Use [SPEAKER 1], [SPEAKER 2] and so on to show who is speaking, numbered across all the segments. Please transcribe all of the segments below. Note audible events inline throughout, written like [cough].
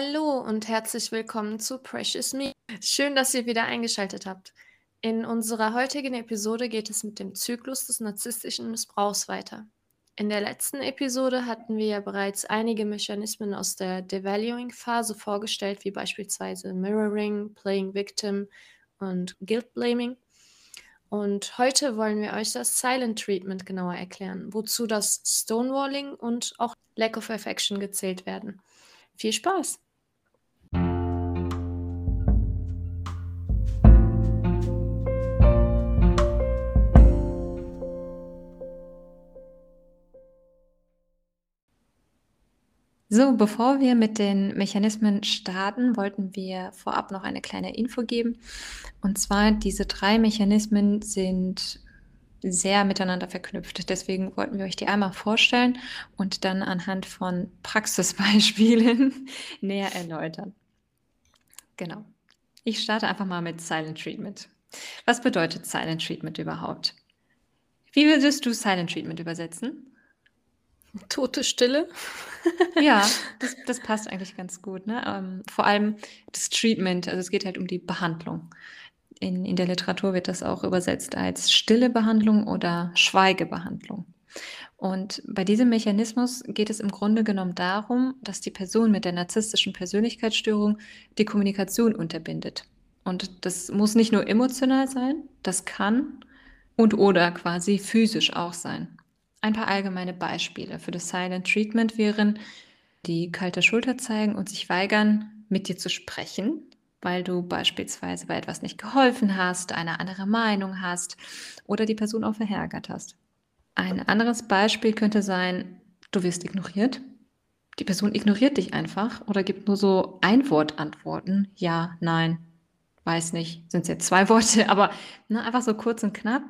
[SPEAKER 1] Hallo und herzlich willkommen zu Precious Me. Schön, dass ihr wieder eingeschaltet habt. In unserer heutigen Episode geht es mit dem Zyklus des narzisstischen Missbrauchs weiter. In der letzten Episode hatten wir ja bereits einige Mechanismen aus der Devaluing-Phase vorgestellt, wie beispielsweise Mirroring, Playing Victim und Guilt Blaming. Und heute wollen wir euch das Silent Treatment genauer erklären, wozu das Stonewalling und auch Lack of Affection gezählt werden. Viel Spaß!
[SPEAKER 2] So, bevor wir mit den Mechanismen starten, wollten wir vorab noch eine kleine Info geben. Und zwar, diese drei Mechanismen sind sehr miteinander verknüpft. Deswegen wollten wir euch die einmal vorstellen und dann anhand von Praxisbeispielen [laughs] näher erläutern. Genau. Ich starte einfach mal mit Silent Treatment. Was bedeutet Silent Treatment überhaupt? Wie würdest du Silent Treatment übersetzen?
[SPEAKER 1] Tote Stille. [laughs]
[SPEAKER 2] ja, das, das, passt eigentlich ganz gut. Ne? Ähm, vor allem das Treatment, also es geht halt um die Behandlung in, in der Literatur wird das auch übersetzt als stille Behandlung oder Schweigebehandlung. Und bei diesem Mechanismus geht es im Grunde genommen darum, dass die Person mit der narzisstischen Persönlichkeitsstörung die Kommunikation unterbindet. Und das muss nicht nur emotional sein, das kann und oder quasi physisch auch sein. Ein paar allgemeine Beispiele für das Silent Treatment wären die kalte Schulter zeigen und sich weigern, mit dir zu sprechen, weil du beispielsweise bei etwas nicht geholfen hast, eine andere Meinung hast oder die Person auch verärgert hast. Ein anderes Beispiel könnte sein, du wirst ignoriert. Die Person ignoriert dich einfach oder gibt nur so Ein-Wort-Antworten. Ja, nein, weiß nicht, sind es jetzt zwei Worte, [laughs] aber ne, einfach so kurz und knapp.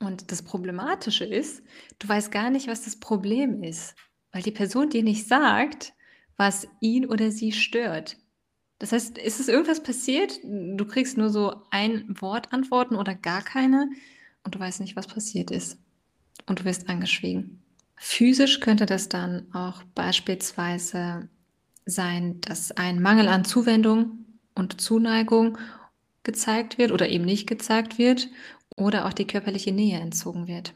[SPEAKER 2] Und das Problematische ist, du weißt gar nicht, was das Problem ist, weil die Person dir nicht sagt, was ihn oder sie stört. Das heißt, ist es irgendwas passiert? Du kriegst nur so ein Wort Antworten oder gar keine und du weißt nicht, was passiert ist. Und du wirst angeschwiegen. Physisch könnte das dann auch beispielsweise sein, dass ein Mangel an Zuwendung und Zuneigung gezeigt wird oder eben nicht gezeigt wird oder auch die körperliche Nähe entzogen wird.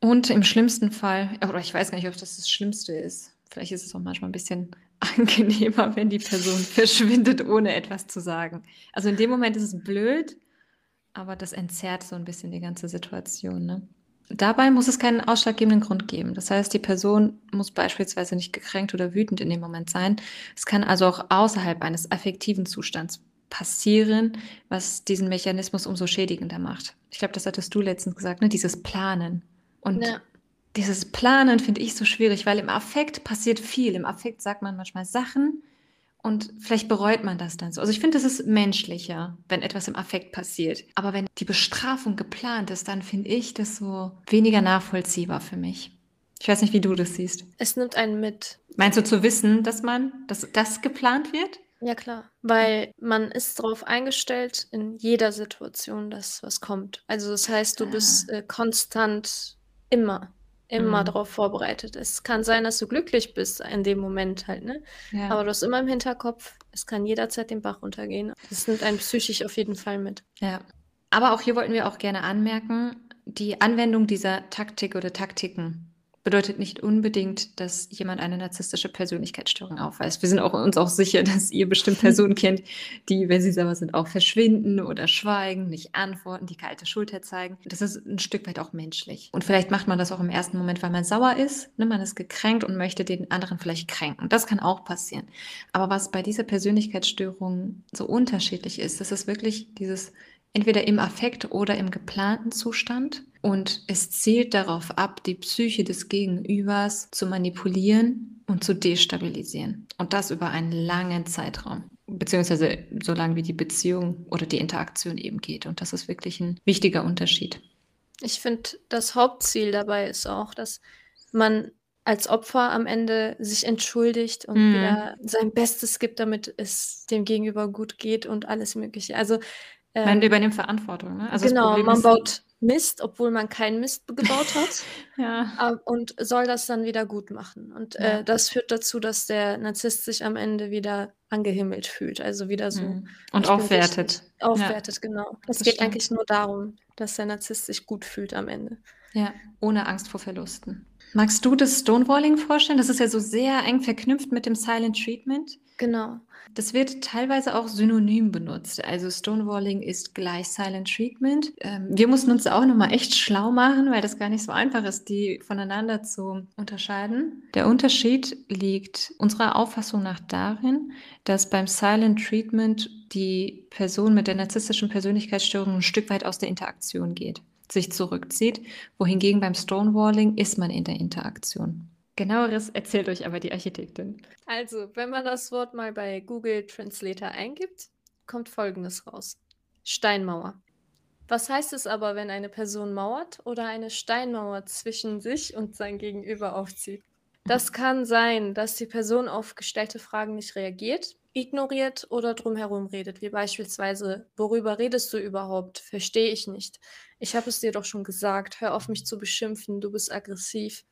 [SPEAKER 2] Und im schlimmsten Fall, oder ich weiß gar nicht, ob das das Schlimmste ist, vielleicht ist es auch manchmal ein bisschen [laughs] angenehmer, wenn die Person [laughs] verschwindet, ohne etwas zu sagen. Also in dem Moment ist es blöd, aber das entzerrt so ein bisschen die ganze Situation. Ne? Dabei muss es keinen ausschlaggebenden Grund geben. Das heißt, die Person muss beispielsweise nicht gekränkt oder wütend in dem Moment sein. Es kann also auch außerhalb eines affektiven Zustands passieren, was diesen Mechanismus umso schädigender macht. Ich glaube, das hattest du letztens gesagt, ne? dieses Planen. Und ja dieses Planen finde ich so schwierig, weil im Affekt passiert viel. Im Affekt sagt man manchmal Sachen und vielleicht bereut man das dann so. Also ich finde, das ist menschlicher, wenn etwas im Affekt passiert. Aber wenn die Bestrafung geplant ist, dann finde ich das so weniger nachvollziehbar für mich. Ich weiß nicht, wie du das siehst.
[SPEAKER 1] Es nimmt einen mit.
[SPEAKER 2] Meinst du zu wissen, dass man, dass das geplant wird?
[SPEAKER 1] Ja, klar. Weil man ist darauf eingestellt in jeder Situation, dass was kommt. Also das heißt, du ah. bist äh, konstant immer immer mhm. darauf vorbereitet. Es kann sein, dass du glücklich bist in dem Moment halt, ne? Ja. Aber du hast immer im Hinterkopf, es kann jederzeit den Bach runtergehen. Das nimmt einen psychisch auf jeden Fall mit.
[SPEAKER 2] Ja. Aber auch hier wollten wir auch gerne anmerken, die Anwendung dieser Taktik oder Taktiken bedeutet nicht unbedingt, dass jemand eine narzisstische Persönlichkeitsstörung aufweist. Wir sind auch, uns auch sicher, [laughs] dass ihr bestimmt [laughs] Personen kennt, die, wenn sie sauer sind, auch verschwinden oder schweigen, nicht antworten, die kalte Schulter zeigen. Das ist ein Stück weit auch menschlich. Und vielleicht macht man das auch im ersten Moment, weil man sauer ist. Ne? Man ist gekränkt und möchte den anderen vielleicht kränken. Das kann auch passieren. Aber was bei dieser Persönlichkeitsstörung so unterschiedlich ist, das ist wirklich dieses entweder im Affekt oder im geplanten Zustand. Und es zielt darauf ab, die Psyche des Gegenübers zu manipulieren und zu destabilisieren. Und das über einen langen Zeitraum. Beziehungsweise so lange wie die Beziehung oder die Interaktion eben geht. Und das ist wirklich ein wichtiger Unterschied.
[SPEAKER 1] Ich finde, das Hauptziel dabei ist auch, dass man als Opfer am Ende sich entschuldigt und mm. wieder sein Bestes gibt, damit es dem Gegenüber gut geht und alles Mögliche. Also
[SPEAKER 2] ähm, man übernimmt Verantwortung, ne?
[SPEAKER 1] Also genau, man baut Mist, obwohl man keinen Mist gebaut hat. [laughs]
[SPEAKER 2] Ja.
[SPEAKER 1] und soll das dann wieder gut machen. Und
[SPEAKER 2] Ja.
[SPEAKER 1] äh, das führt dazu, dass der Narzisst sich am Ende wieder angehimmelt fühlt. Also wieder so,
[SPEAKER 2] Mhm. Und aufwertet.
[SPEAKER 1] wichtig. Aufwertet, genau. Es geht
[SPEAKER 2] stimmt.
[SPEAKER 1] eigentlich nur darum, dass der Narzisst sich gut fühlt am Ende.
[SPEAKER 2] Ja, ohne Angst vor Verlusten. Magst du das Stonewalling vorstellen? Das ist ja so sehr eng verknüpft mit dem Silent Treatment.
[SPEAKER 1] Genau.
[SPEAKER 2] Das wird teilweise auch synonym benutzt. Also Stonewalling ist gleich Silent Treatment. Ähm, wir mussten uns auch nochmal echt schlau machen, weil das gar nicht so einfach ist, die voneinander zu unterscheiden. Der Unterschied liegt unserer Auffassung nach darin, dass beim Silent Treatment die Person mit der narzisstischen Persönlichkeitsstörung ein Stück weit aus der Interaktion geht, sich zurückzieht, wohingegen beim Stonewalling ist man in der Interaktion. Genaueres erzählt euch aber die Architektin.
[SPEAKER 1] Also, wenn man das Wort mal bei Google Translator eingibt, kommt Folgendes raus. Steinmauer. Was heißt es aber, wenn eine Person mauert oder eine Steinmauer zwischen sich und sein Gegenüber aufzieht? Das kann sein, dass die Person auf gestellte Fragen nicht reagiert, ignoriert oder drumherum redet, wie beispielsweise, worüber redest du überhaupt? Verstehe ich nicht. Ich habe es dir doch schon gesagt, hör auf mich zu beschimpfen, du bist aggressiv.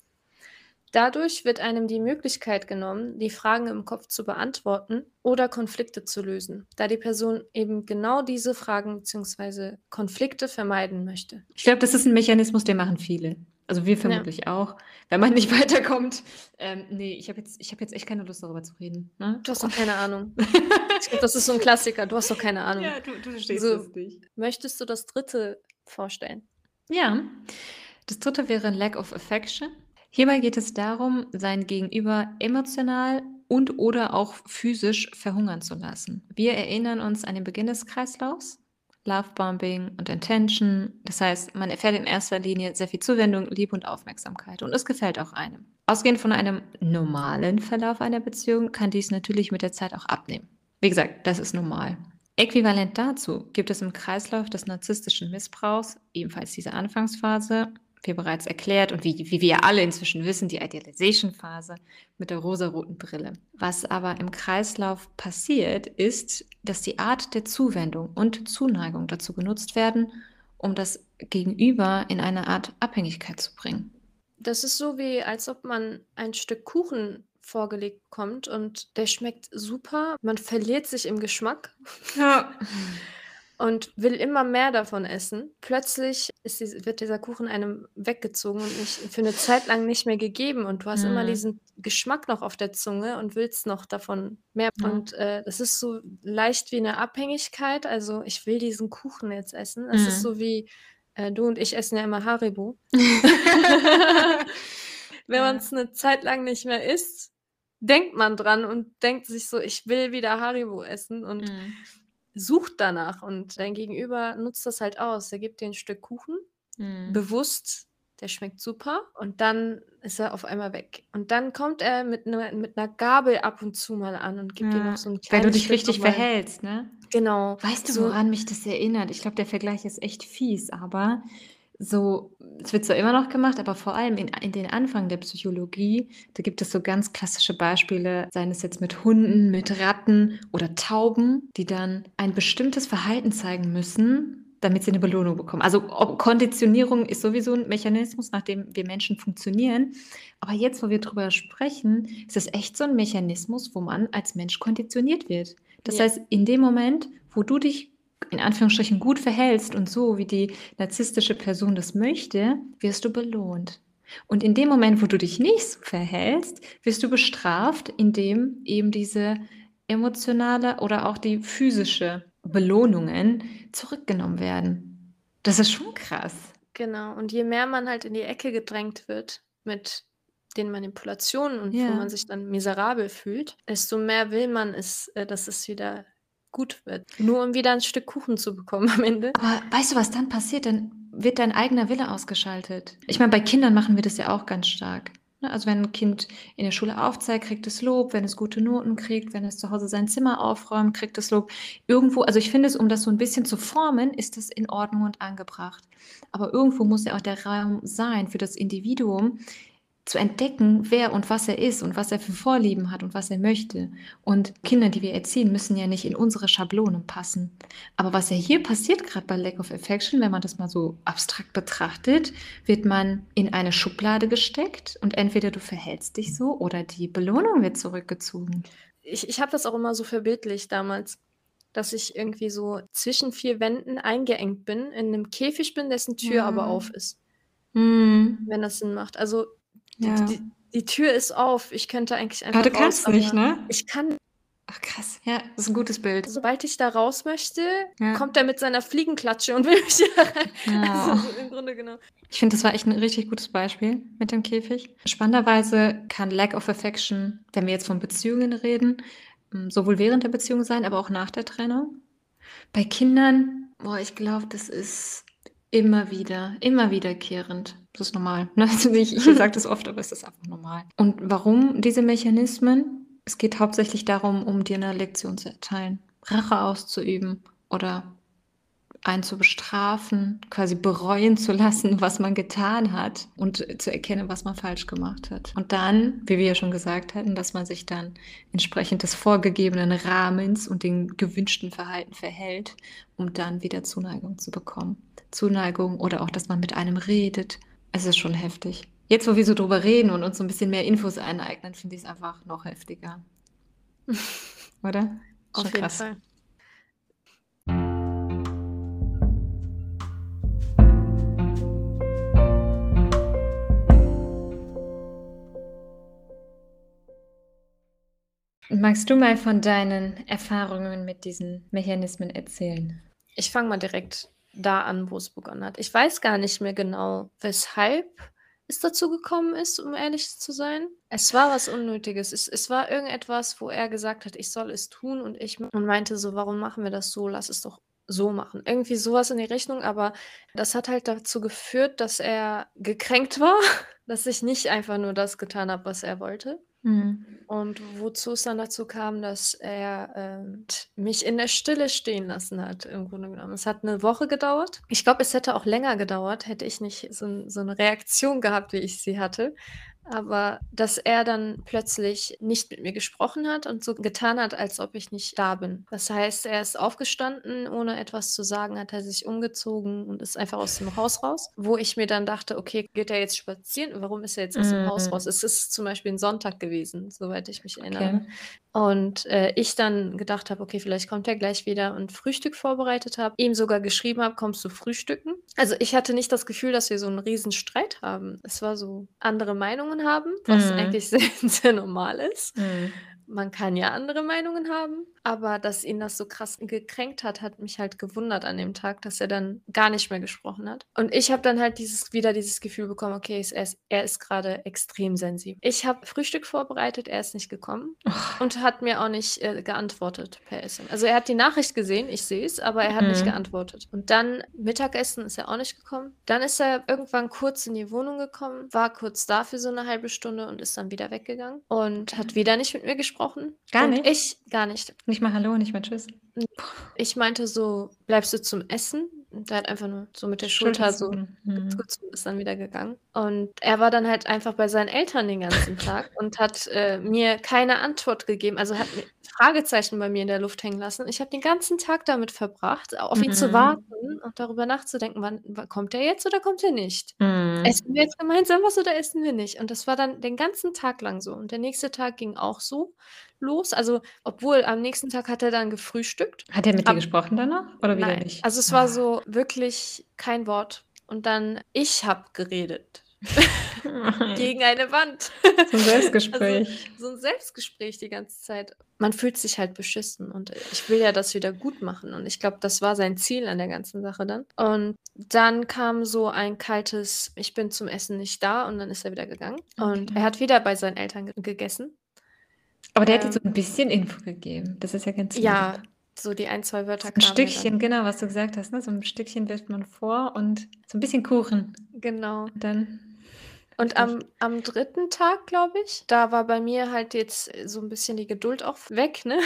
[SPEAKER 1] Dadurch wird einem die Möglichkeit genommen, die Fragen im Kopf zu beantworten oder Konflikte zu lösen, da die Person eben genau diese Fragen bzw. Konflikte vermeiden möchte.
[SPEAKER 2] Ich glaube, das ist ein Mechanismus, den machen viele. Also wir vermutlich auch. Wenn man nicht [laughs] weiterkommt. Ähm, nee, ich habe jetzt, ich hab jetzt echt keine Lust, darüber zu reden. Ne?
[SPEAKER 1] Du hast doch keine Ahnung. [laughs] Ich glaub, das ist so ein Klassiker. Du hast doch keine Ahnung.
[SPEAKER 2] Ja, du, du verstehst
[SPEAKER 1] So.
[SPEAKER 2] es nicht.
[SPEAKER 1] Möchtest du das dritte vorstellen?
[SPEAKER 2] Ja, das dritte wäre Lack of Affection. Hierbei geht es darum, sein Gegenüber emotional und oder auch physisch verhungern zu lassen. Wir erinnern uns an den Beginn des Kreislaufs, Lovebombing und Intention. Das heißt, man erfährt in erster Linie sehr viel Zuwendung, Liebe und Aufmerksamkeit und es gefällt auch einem. Ausgehend von einem normalen Verlauf einer Beziehung kann dies natürlich mit der Zeit auch abnehmen. Wie gesagt, das ist normal. Äquivalent dazu gibt es im Kreislauf des narzisstischen Missbrauchs ebenfalls diese Anfangsphase, wie bereits erklärt und wie, wie wir alle inzwischen wissen, die Idealization-Phase mit der rosaroten Brille. Was aber im Kreislauf passiert, ist, dass die Art der Zuwendung und Zuneigung dazu genutzt werden, um das Gegenüber in eine Art Abhängigkeit zu bringen.
[SPEAKER 1] Das ist so wie, als ob man ein Stück Kuchen vorgelegt bekommt und der schmeckt super. Man verliert sich im Geschmack
[SPEAKER 2] Ja. [laughs]
[SPEAKER 1] und will immer mehr davon essen. Plötzlich ist dies- wird dieser Kuchen einem weggezogen und nicht, für eine Zeit lang nicht mehr gegeben. Und du hast immer
[SPEAKER 2] Mhm.
[SPEAKER 1] diesen Geschmack noch auf der Zunge und willst noch davon mehr.
[SPEAKER 2] Ja.
[SPEAKER 1] Und äh, das ist so leicht wie eine Abhängigkeit. Also ich will diesen Kuchen jetzt essen. Es ist
[SPEAKER 2] Mhm.
[SPEAKER 1] so wie äh, du und ich essen ja immer Haribo. [laughs] [laughs] Wenn man es eine Zeit lang nicht mehr isst, denkt man dran und denkt sich so, ich will wieder Haribo essen und
[SPEAKER 2] Mhm.
[SPEAKER 1] Sucht danach. Und dein Gegenüber nutzt das halt aus. Er gibt dir ein Stück Kuchen,
[SPEAKER 2] Mhm.
[SPEAKER 1] bewusst, der schmeckt super und dann ist er auf einmal weg. Und dann kommt er mit einer mit 'ner Gabel ab und zu mal an und gibt dir
[SPEAKER 2] Ja,
[SPEAKER 1] noch so ein
[SPEAKER 2] Wenn du
[SPEAKER 1] kleines
[SPEAKER 2] dich
[SPEAKER 1] Stück
[SPEAKER 2] richtig verhältst, ne?
[SPEAKER 1] Genau,
[SPEAKER 2] Weißt du,
[SPEAKER 1] so
[SPEAKER 2] woran mich das erinnert? Ich glaube, der Vergleich ist echt fies, aber so, es wird zwar immer noch gemacht, aber vor allem in, in den Anfang der Psychologie, da gibt es so ganz klassische Beispiele, seien es jetzt mit Hunden, mit Ratten oder Tauben, die dann ein bestimmtes Verhalten zeigen müssen, damit sie eine Belohnung bekommen. Also Konditionierung ist sowieso ein Mechanismus, nach dem wir Menschen funktionieren. Aber jetzt, wo wir drüber sprechen, ist es echt so ein Mechanismus, wo man als Mensch konditioniert wird. Das
[SPEAKER 1] Ja.
[SPEAKER 2] heißt, in dem Moment, wo du dich in Anführungsstrichen gut verhältst und so, wie die narzisstische Person das möchte, wirst du belohnt. Und in dem Moment, wo du dich nicht so verhältst, wirst du bestraft, indem eben diese emotionale oder auch die physische Belohnungen zurückgenommen werden. Das ist schon krass.
[SPEAKER 1] Genau. Und je mehr man halt in die Ecke gedrängt wird mit den Manipulationen und wo
[SPEAKER 2] Ja.
[SPEAKER 1] man sich dann miserabel fühlt, desto mehr will man es, äh, dass es wieder gut wird. Nur um wieder ein Stück Kuchen zu bekommen am Ende.
[SPEAKER 2] Aber weißt du, was dann passiert? Dann wird dein eigener Wille ausgeschaltet. Ich meine, bei Kindern machen wir das ja auch ganz stark. Ne? Also wenn ein Kind in der Schule aufzeigt, kriegt es Lob, wenn es gute Noten kriegt, wenn es zu Hause sein Zimmer aufräumt, kriegt es Lob. Irgendwo, also ich finde es, um das so ein bisschen zu formen, ist das in Ordnung und angebracht. Aber irgendwo muss ja auch der Raum sein für das Individuum, zu entdecken, wer und was er ist und was er für Vorlieben hat und was er möchte. Und Kinder, die wir erziehen, müssen ja nicht in unsere Schablonen passen. Aber was ja hier passiert, gerade bei Lack of Affection, wenn man das mal so abstrakt betrachtet, wird man in eine Schublade gesteckt und entweder du verhältst dich so oder die Belohnung wird zurückgezogen.
[SPEAKER 1] Ich, ich habe das auch immer so verbildlicht damals, dass ich irgendwie so zwischen vier Wänden eingeengt bin, in einem Käfig bin, dessen Tür aber
[SPEAKER 2] Mhm.
[SPEAKER 1] auf ist,
[SPEAKER 2] Mhm.
[SPEAKER 1] wenn das Sinn macht. Also
[SPEAKER 2] Ja.
[SPEAKER 1] die, die Tür ist auf. Ich könnte eigentlich
[SPEAKER 2] Aber
[SPEAKER 1] einfach
[SPEAKER 2] du kannst
[SPEAKER 1] raus,
[SPEAKER 2] nicht,
[SPEAKER 1] aber
[SPEAKER 2] ne?
[SPEAKER 1] ich kann.
[SPEAKER 2] Ach krass, ja, das ist ein gutes Bild.
[SPEAKER 1] Sobald ich da raus möchte,
[SPEAKER 2] Ja.
[SPEAKER 1] kommt er mit seiner Fliegenklatsche und will mich [laughs] da rein.
[SPEAKER 2] Ja.
[SPEAKER 1] Also im Grunde genau.
[SPEAKER 2] Ich finde, das war echt ein richtig gutes Beispiel mit dem Käfig. Spannenderweise kann Lack of Affection, wenn wir jetzt von Beziehungen reden, sowohl während der Beziehung sein, aber auch nach der Trennung. Bei Kindern, boah, ich glaube, das ist immer wieder, immer wiederkehrend. Das ist normal. [laughs] Also ich ich sage das oft, aber es ist einfach normal. Und warum diese Mechanismen? Es geht hauptsächlich darum, um dir eine Lektion zu erteilen, Rache auszuüben oder einen zu bestrafen, quasi bereuen zu lassen, was man getan hat und zu erkennen, was man falsch gemacht hat. Und dann, wie wir ja schon gesagt hatten, dass man sich dann entsprechend des vorgegebenen Rahmens und den gewünschten Verhalten verhält, um dann wieder Zuneigung zu bekommen. Zuneigung oder auch, dass man mit einem redet. Es ist schon heftig. Jetzt, wo wir so drüber reden und uns so ein bisschen mehr Infos aneignen, finde ich es einfach noch heftiger. [laughs] Oder?
[SPEAKER 1] Auf
[SPEAKER 2] Schon
[SPEAKER 1] jeden
[SPEAKER 2] krass.
[SPEAKER 1] Fall.
[SPEAKER 2] Magst du mal von deinen Erfahrungen mit diesen Mechanismen erzählen?
[SPEAKER 1] Ich fange mal direkt da an, wo es begonnen hat. Ich weiß gar nicht mehr genau, weshalb es dazu gekommen ist, um ehrlich zu sein. Es war was Unnötiges. Es, es war irgendetwas, wo er gesagt hat, ich soll es tun und ich und meinte so, warum machen wir das so? Lass es doch so machen. Irgendwie sowas in die Richtung, aber das hat halt dazu geführt, dass er gekränkt war, [laughs] dass ich nicht einfach nur das getan habe, was er wollte.
[SPEAKER 2] Mhm.
[SPEAKER 1] Und wozu es dann dazu kam, dass er ähm, mich in der Stille stehen lassen hat, im Grunde genommen. Es hat eine Woche gedauert. Ich glaube, es hätte auch länger gedauert, hätte ich nicht so, so eine Reaktion gehabt, wie ich sie hatte. Aber dass er dann plötzlich nicht mit mir gesprochen hat und so getan hat, als ob ich nicht da bin. Das heißt, er ist aufgestanden, ohne etwas zu sagen, hat er sich umgezogen und ist einfach aus dem Haus raus. Wo ich mir dann dachte, okay, geht er jetzt spazieren? Warum ist er jetzt aus dem Haus
[SPEAKER 2] Mhm.
[SPEAKER 1] raus? Es ist zum Beispiel ein Sonntag gewesen, soweit ich mich erinnere.
[SPEAKER 2] Okay.
[SPEAKER 1] Und äh, ich dann gedacht habe, okay, vielleicht kommt er gleich wieder und Frühstück vorbereitet habe, ihm sogar geschrieben habe, kommst du frühstücken? Also ich hatte nicht das Gefühl, dass wir so einen riesen Streit haben. Es war so andere Meinungen haben, was
[SPEAKER 2] Mhm.
[SPEAKER 1] eigentlich [laughs] sehr, sehr normal ist.
[SPEAKER 2] Mhm.
[SPEAKER 1] Man kann ja andere Meinungen haben, aber dass ihn das so krass gekränkt hat, hat mich halt gewundert an dem Tag, dass er dann gar nicht mehr gesprochen hat. Und ich habe dann halt dieses wieder dieses Gefühl bekommen, okay, er ist, er ist gerade extrem sensibel. Ich habe Frühstück vorbereitet, er ist nicht gekommen und hat mir auch nicht äh, geantwortet per SMS. Also er hat die Nachricht gesehen, ich sehe es, aber er hat nicht
[SPEAKER 2] Mhm.
[SPEAKER 1] geantwortet. Und dann Mittagessen ist er auch nicht gekommen. Dann ist er irgendwann kurz in die Wohnung gekommen, war kurz da für so eine halbe Stunde und ist dann wieder weggegangen und hat wieder nicht mit mir gesprochen.
[SPEAKER 2] Gar
[SPEAKER 1] und
[SPEAKER 2] nicht?
[SPEAKER 1] ich gar nicht.
[SPEAKER 2] Nicht mal Hallo, nicht mal Tschüss.
[SPEAKER 1] Ich meinte so, bleibst du zum Essen? Und er hat einfach nur so mit der Schulter so.
[SPEAKER 2] Mhm.
[SPEAKER 1] ist dann wieder gegangen. Und er war dann halt einfach bei seinen Eltern den ganzen Tag [laughs] und hat äh, mir keine Antwort gegeben. Also hat Fragezeichen bei mir in der Luft hängen lassen. Ich habe den ganzen Tag damit verbracht, auf ihn zu
[SPEAKER 2] Mhm.
[SPEAKER 1] warten und darüber nachzudenken, wann, wann kommt er jetzt oder kommt er nicht?
[SPEAKER 2] Mhm.
[SPEAKER 1] Essen wir jetzt gemeinsam was oder essen wir nicht? Und das war dann den ganzen Tag lang so. Und der nächste Tag ging auch so los. Also, obwohl am nächsten Tag hat er dann gefrühstückt.
[SPEAKER 2] Hat er mit dir
[SPEAKER 1] Ab-
[SPEAKER 2] gesprochen danach? Oder wieder
[SPEAKER 1] Nein,
[SPEAKER 2] nicht?
[SPEAKER 1] also es war
[SPEAKER 2] Ah.
[SPEAKER 1] so wirklich kein Wort. Und dann, ich habe geredet [laughs] gegen eine Wand.
[SPEAKER 2] So ein Selbstgespräch. [laughs]
[SPEAKER 1] So ein Selbstgespräch die ganze Zeit. Man fühlt sich halt beschissen und ich will ja das wieder gut machen. Und ich glaube, das war sein Ziel an der ganzen Sache dann. Und dann kam so ein kaltes, ich bin zum Essen nicht da und dann ist er wieder gegangen. Und
[SPEAKER 2] Okay.
[SPEAKER 1] er hat wieder bei seinen Eltern ge gegessen.
[SPEAKER 2] Aber der hat dir so
[SPEAKER 1] Ähm,
[SPEAKER 2] ein bisschen Info gegeben. Das ist ja ganz lieb.
[SPEAKER 1] Ja, so die ein, zwei Wörter
[SPEAKER 2] So ein. Stückchen, genau, was du gesagt hast. Ne? So ein Stückchen wirft man vor und so ein bisschen Kuchen.
[SPEAKER 1] Genau.
[SPEAKER 2] Und dann.
[SPEAKER 1] Und am, am dritten Tag, glaube ich, da war bei mir halt jetzt so ein bisschen die Geduld auch weg, ne?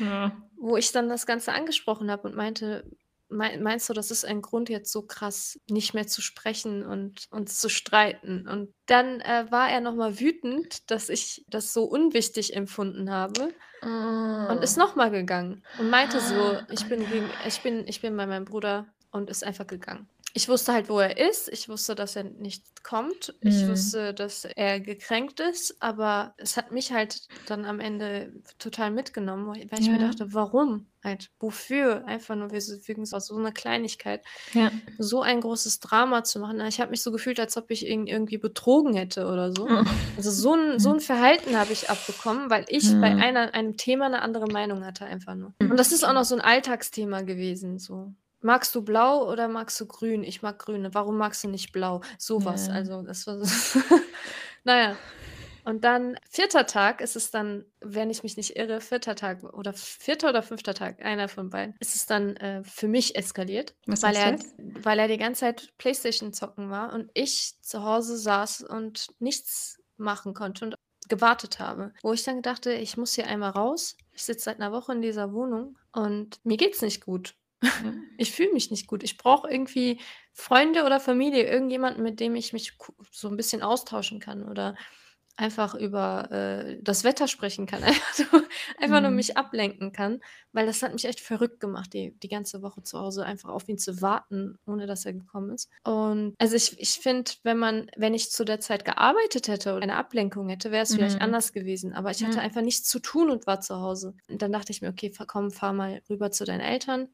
[SPEAKER 2] Ja.
[SPEAKER 1] Wo ich dann das Ganze angesprochen habe und meinte, meinst du, das ist ein Grund, jetzt so krass nicht mehr zu sprechen und uns zu streiten? Und dann äh, war er nochmal wütend, dass ich das so unwichtig empfunden habe und ist
[SPEAKER 2] Oh.
[SPEAKER 1] nochmal gegangen und meinte so, [gasps] ich bin, gegen, ich, bin, ich bin bei meinem Bruder und ist einfach gegangen. Ich wusste halt, wo er ist. Ich wusste, dass er nicht kommt. Ich
[SPEAKER 2] Mhm.
[SPEAKER 1] wusste, dass er gekränkt ist. Aber es hat mich halt dann am Ende total mitgenommen, weil ich mir
[SPEAKER 2] Ja.
[SPEAKER 1] dachte, warum? Halt, wofür? Einfach nur wegen so, so einer Kleinigkeit
[SPEAKER 2] Ja.
[SPEAKER 1] so ein großes Drama zu machen. Ich habe mich so gefühlt, als ob ich ihn irgendwie betrogen hätte oder so.
[SPEAKER 2] Oh.
[SPEAKER 1] Also so ein, so ein Verhalten habe ich abbekommen, weil ich bei
[SPEAKER 2] Mhm.
[SPEAKER 1] einer, einem Thema eine andere Meinung hatte einfach nur. Und das ist auch noch so ein Alltagsthema gewesen. So. Magst du blau oder magst du grün? Ich mag grüne. Warum magst du nicht blau? Sowas.
[SPEAKER 2] Ja.
[SPEAKER 1] Also das war so. [laughs] naja. Und dann vierter Tag ist es dann, wenn ich mich nicht irre, vierter Tag oder vierter oder fünfter Tag, einer von beiden, ist es dann äh, für mich eskaliert,
[SPEAKER 2] Was
[SPEAKER 1] weil er,
[SPEAKER 2] das?
[SPEAKER 1] weil er die ganze Zeit Playstation zocken war und ich zu Hause saß und nichts machen konnte und gewartet habe. Wo ich dann dachte, ich muss hier einmal raus. Ich sitze seit einer Woche in dieser Wohnung und mir geht's nicht gut.
[SPEAKER 2] Ja.
[SPEAKER 1] Ich fühle mich nicht gut. Ich brauche irgendwie Freunde oder Familie, irgendjemanden, mit dem ich mich so ein bisschen austauschen kann oder einfach über äh, das Wetter sprechen kann, einfach, [laughs] so, einfach nur
[SPEAKER 2] Mhm.
[SPEAKER 1] mich ablenken kann, weil das hat mich echt verrückt gemacht, die, die ganze Woche zu Hause einfach auf ihn zu warten, ohne dass er gekommen ist. Und also ich, ich finde, wenn man, wenn ich zu der Zeit gearbeitet hätte oder eine Ablenkung hätte, wäre es vielleicht
[SPEAKER 2] Mhm.
[SPEAKER 1] anders gewesen. Aber ich hatte einfach nichts zu tun und war zu Hause. Und dann dachte ich mir, okay, komm, fahr mal rüber zu deinen Eltern.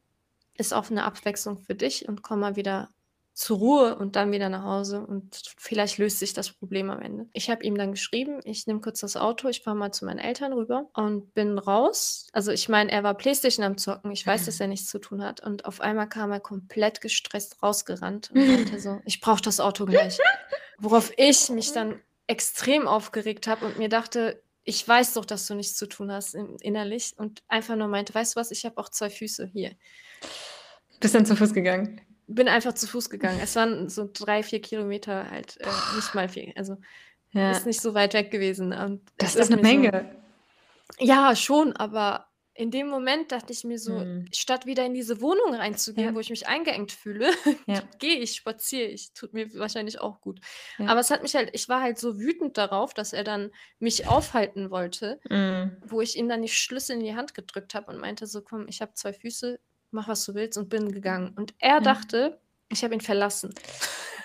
[SPEAKER 1] Ist auch eine Abwechslung für dich und komm mal wieder zur Ruhe und dann wieder nach Hause und vielleicht löst sich das Problem am Ende. Ich habe ihm dann geschrieben, ich nehme kurz das Auto, ich fahre mal zu meinen Eltern rüber und bin raus. Also ich meine, er war Playstation am Zocken, ich weiß, dass er nichts zu tun hat und auf einmal kam er komplett gestresst rausgerannt und meinte so, ich brauche das Auto gleich. Worauf ich mich dann extrem aufgeregt habe und mir dachte, ich weiß doch, dass du nichts zu tun hast in, innerlich und einfach nur meinte, weißt du was, ich habe auch zwei Füße hier.
[SPEAKER 2] Bist dann zu Fuß gegangen?
[SPEAKER 1] Bin einfach zu Fuß gegangen. Es waren so drei, vier Kilometer halt, äh, nicht mal viel. Also
[SPEAKER 2] Ja.
[SPEAKER 1] ist nicht so weit weg gewesen. Und
[SPEAKER 2] Das ist eine
[SPEAKER 1] mir so-
[SPEAKER 2] Menge.
[SPEAKER 1] Ja, schon, aber in dem Moment dachte ich mir so,
[SPEAKER 2] Mhm.
[SPEAKER 1] statt wieder in diese Wohnung reinzugehen,
[SPEAKER 2] Ja.
[SPEAKER 1] wo ich mich eingeengt fühle, [laughs]
[SPEAKER 2] Ja.
[SPEAKER 1] gehe ich, spaziere ich. Tut mir wahrscheinlich auch gut.
[SPEAKER 2] Ja.
[SPEAKER 1] Aber es hat mich halt, ich war halt so wütend darauf, dass er dann mich aufhalten wollte,
[SPEAKER 2] Mhm.
[SPEAKER 1] wo ich ihm dann die Schlüssel in die Hand gedrückt habe und meinte so, komm, ich habe zwei Füße, mach was du willst und bin gegangen. Und er
[SPEAKER 2] Ja.
[SPEAKER 1] dachte, ich habe ihn verlassen.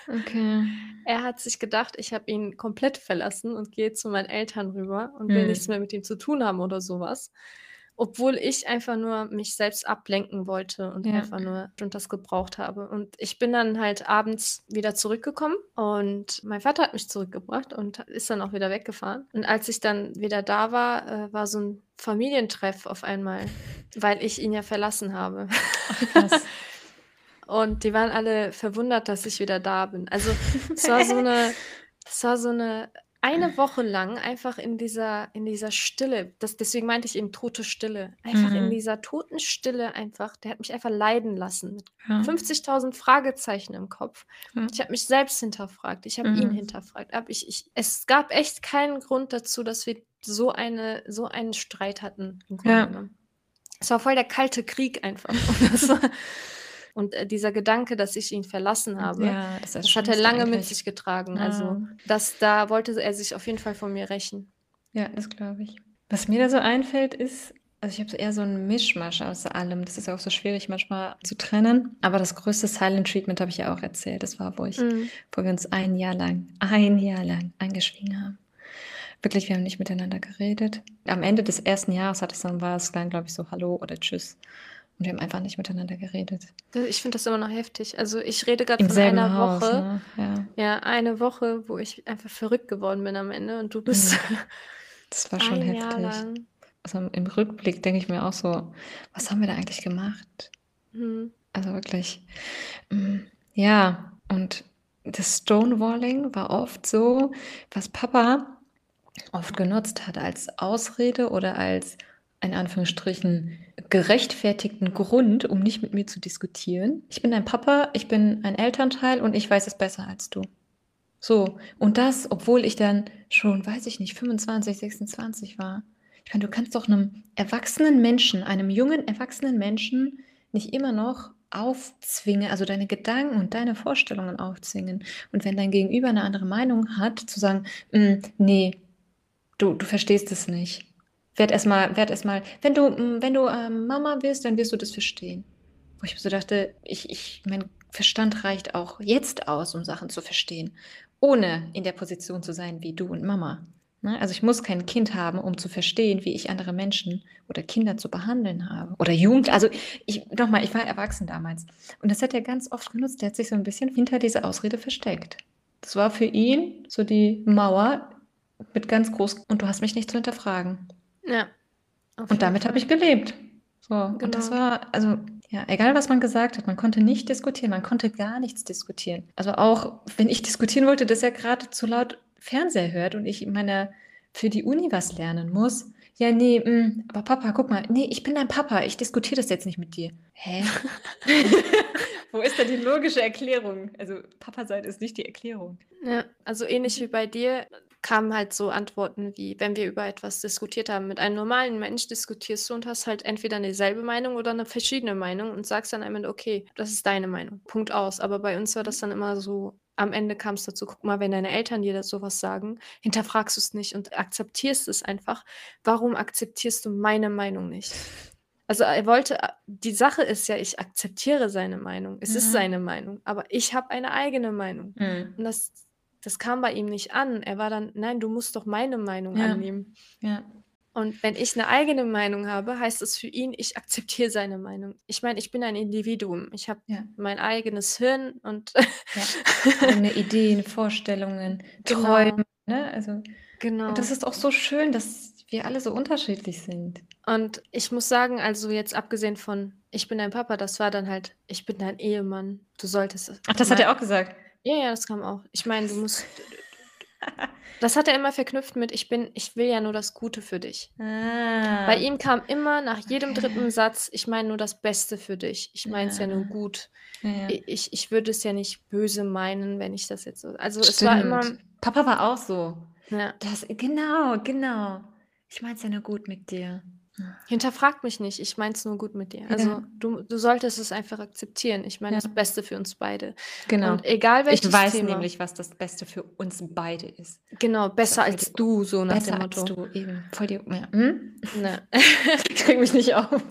[SPEAKER 2] Okay. [laughs]
[SPEAKER 1] Er hat sich gedacht, ich habe ihn komplett verlassen und gehe zu meinen Eltern rüber und will
[SPEAKER 2] Mhm.
[SPEAKER 1] nichts mehr mit ihm zu tun haben oder sowas. Obwohl ich einfach nur mich selbst ablenken wollte und
[SPEAKER 2] Ja.
[SPEAKER 1] einfach nur und das gebraucht habe. Und ich bin dann halt abends wieder zurückgekommen und mein Vater hat mich zurückgebracht und ist dann auch wieder weggefahren. Und als ich dann wieder da war, äh, war so ein Familientreff auf einmal, weil ich ihn ja verlassen habe. [laughs] Und die waren alle verwundert, dass ich wieder da bin. Also [laughs] es war so eine, es war so eine eine Woche lang einfach in dieser, in dieser Stille. Das, deswegen meinte ich eben tote Stille. Einfach in
[SPEAKER 2] Mhm.
[SPEAKER 1] dieser toten Stille einfach. Der hat mich einfach leiden lassen. Mit
[SPEAKER 2] Ja.
[SPEAKER 1] 50.000 Fragezeichen im Kopf.
[SPEAKER 2] Ja.
[SPEAKER 1] Ich habe mich selbst hinterfragt. Ich habe ihn
[SPEAKER 2] Mhm.
[SPEAKER 1] hinterfragt. Aber ich, ich, es gab echt keinen Grund dazu, dass wir so, eine, so einen Streit hatten. Im Grunde
[SPEAKER 2] Ja.
[SPEAKER 1] Es war voll der kalte Krieg einfach. Und, das [laughs] war, und äh, dieser Gedanke, dass ich ihn verlassen habe,
[SPEAKER 2] Ja, das das
[SPEAKER 1] hat er lange mit
[SPEAKER 2] eigentlich.
[SPEAKER 1] sich getragen. Also
[SPEAKER 2] Ja.
[SPEAKER 1] das, da wollte er sich auf jeden Fall von mir rächen.
[SPEAKER 2] Ja, das glaube ich. Was mir da so einfällt, ist, also ich habe so eher so einen Mischmasch aus allem. Das ist ja auch so schwierig manchmal zu trennen. Aber das größte Silent Treatment habe ich ja auch erzählt. Das war, wo ich,
[SPEAKER 1] Mhm.
[SPEAKER 2] wo wir uns ein Jahr lang, ein Jahr lang eingeschwiegen haben. Wirklich, wir haben nicht miteinander geredet. Am Ende des ersten Jahres hat es dann, war es dann, glaube ich, so Hallo oder Tschüss. Und wir haben einfach nicht miteinander geredet.
[SPEAKER 1] Ich finde das immer noch heftig. Also ich rede gerade von einer
[SPEAKER 2] Haus,
[SPEAKER 1] Woche.
[SPEAKER 2] ne? Ja.
[SPEAKER 1] Ja, eine Woche, wo ich einfach verrückt geworden bin am Ende und du bist.
[SPEAKER 2] Das war schon [laughs] heftig. Also im Rückblick denke ich mir auch so, was haben wir da eigentlich gemacht?
[SPEAKER 1] Mhm.
[SPEAKER 2] Also wirklich, mm, ja, und das Stonewalling war oft so, was Papa oft genutzt hat als Ausrede oder als, in Anführungsstrichen, gerechtfertigten Grund, um nicht mit mir zu diskutieren. Ich bin dein Papa, ich bin ein Elternteil und ich weiß es besser als du. So, und das, obwohl ich dann schon, weiß ich nicht, 25, 26 war. Ich meine, du kannst doch einem erwachsenen Menschen, einem jungen, erwachsenen Menschen nicht immer noch aufzwingen, also deine Gedanken und deine Vorstellungen aufzwingen. Und wenn dein Gegenüber eine andere Meinung hat, zu sagen, mm, nee, du, du verstehst es nicht. Werd erstmal, werd erstmal, wenn du, mm, wenn du ähm, Mama wirst, dann wirst du das verstehen. Wo ich so dachte, ich, ich, mein Verstand reicht auch jetzt aus, um Sachen zu verstehen, ohne in der Position zu sein wie du und Mama. Ne? Also ich muss kein Kind haben, um zu verstehen, wie ich andere Menschen oder Kinder zu behandeln habe. Oder Jugend. Also ich, nochmal, ich war erwachsen damals. Und das hat er ganz oft genutzt. Der hat sich so ein bisschen hinter dieser Ausrede versteckt. Das war für ihn so die Mauer mit ganz groß, und du hast mich nicht zu hinterfragen.
[SPEAKER 1] Ja.
[SPEAKER 2] Und damit habe ich gelebt. So. Genau. Und das genau. war, also ja, egal was man gesagt hat, man konnte nicht diskutieren, man konnte gar nichts diskutieren. Also auch wenn ich [laughs] diskutieren wollte, dass er gerade zu laut Fernseher hört und ich meine für die Uni was lernen muss. Ja, nee, mh, mm, aber Papa, guck mal, nee, ich bin dein Papa, ich diskutiere das jetzt nicht mit dir. Hä? [laughs] [laughs] Wo ist da die logische Erklärung? Also Papa sein ist nicht die Erklärung.
[SPEAKER 1] Ja, also ähnlich wie bei dir kamen halt so Antworten wie, wenn wir über etwas diskutiert haben, mit einem normalen Mensch diskutierst du und hast halt entweder eine dieselbe Meinung oder eine verschiedene Meinung und sagst dann am Ende, okay, das ist deine Meinung. Punkt aus. Aber bei uns war das dann immer so, am Ende kam es dazu, guck mal, wenn deine Eltern dir sowas sagen, hinterfragst du es nicht und akzeptierst es einfach. Warum akzeptierst du meine Meinung nicht? Also er wollte, die Sache ist ja, ich akzeptiere seine Meinung. Es mhm. ist seine Meinung, aber ich habe eine eigene Meinung. Mhm. Und das, das kam bei ihm nicht an. Er war dann, nein, du musst doch meine Meinung ja. annehmen. Ja. Und wenn ich eine eigene Meinung habe, heißt es für ihn, ich akzeptiere seine Meinung. Ich meine, ich bin ein Individuum. Ich habe ja. mein eigenes Hirn und [laughs]
[SPEAKER 2] eigene Ideen, Vorstellungen, genau. Träume. Ne? Also, genau. Und das ist auch so schön, dass wir alle so unterschiedlich sind.
[SPEAKER 1] Und ich muss sagen, also jetzt abgesehen von, ich bin dein Papa, das war dann halt, ich bin dein Ehemann. Du solltest.
[SPEAKER 2] Ach, das hat er auch gesagt.
[SPEAKER 1] Ja, ja, das kam auch. Ich meine, du musst. [laughs] Das hat er immer verknüpft mit, ich bin, ich will ja nur das Gute für dich. Ah. Bei ihm kam immer nach jedem dritten Satz, ich meine nur das Beste für dich. Ich meine es ja. ja. nur gut. Ja. Ich, ich würde es ja nicht böse meinen, wenn ich das jetzt so. Also Stimmt. es war immer.
[SPEAKER 2] Papa war auch so. Ja. Das, genau, genau. Ich meine es ja nur gut mit dir.
[SPEAKER 1] Hinterfrag mich nicht, ich meine es nur gut mit dir. Also ja. du, du solltest es einfach akzeptieren. Ich meine ja. das Beste für uns beide.
[SPEAKER 2] Genau. Und egal welches Ich weiß Thema, nämlich, was das Beste für uns beide ist.
[SPEAKER 1] Genau, besser als die, du, so nach dem Motto.
[SPEAKER 2] Besser als du, eben. Voll die, ja. hm? Ne. ich [laughs] [laughs] krieg mich nicht auf. [laughs]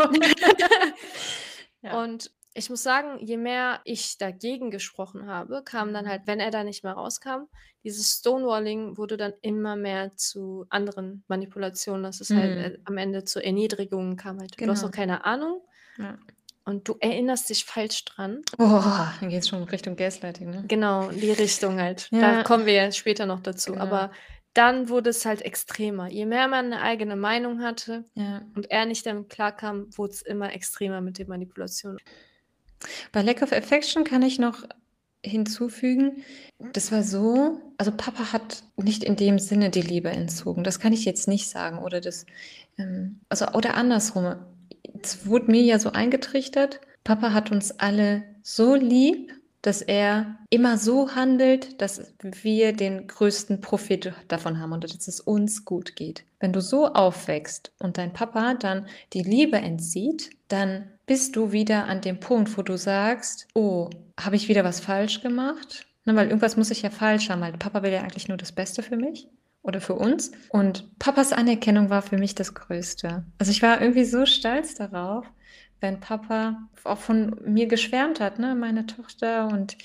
[SPEAKER 1] Und ich muss sagen, je mehr ich dagegen gesprochen habe, kam dann halt, wenn er da nicht mehr rauskam, dieses Stonewalling wurde dann immer mehr zu anderen Manipulationen, dass es halt, mhm. halt äh, am Ende zu Erniedrigungen kam halt. Du hast noch genau. keine Ahnung Ja. und du erinnerst dich falsch dran.
[SPEAKER 2] Oh, dann geht es schon Richtung Gaslighting, ne?
[SPEAKER 1] Genau, die Richtung halt. Da kommen wir ja später noch dazu. Genau. Aber dann wurde es halt extremer. Je mehr man eine eigene Meinung hatte Ja. und er nicht damit klarkam, wurde es immer extremer mit den Manipulationen.
[SPEAKER 2] Bei Lack of Affection kann ich noch hinzufügen, das war so, also Papa hat nicht in dem Sinne die Liebe entzogen. Das kann ich jetzt nicht sagen. Oder das, ähm, also, oder andersrum. Es wurde mir ja so eingetrichtert, Papa hat uns alle so lieb, dass er immer so handelt, dass wir den größten Profit davon haben und dass es uns gut geht. Wenn du so aufwächst und dein Papa dann die Liebe entzieht, dann bist du wieder an dem Punkt, wo du sagst, oh, habe ich wieder was falsch gemacht? Na, weil irgendwas muss ich ja falsch haben, weil Papa will ja eigentlich nur das Beste für mich oder für uns. Und Papas Anerkennung war für mich das Größte. Also ich war irgendwie so stolz darauf, wenn Papa auch von mir geschwärmt hat, ne, meine Tochter und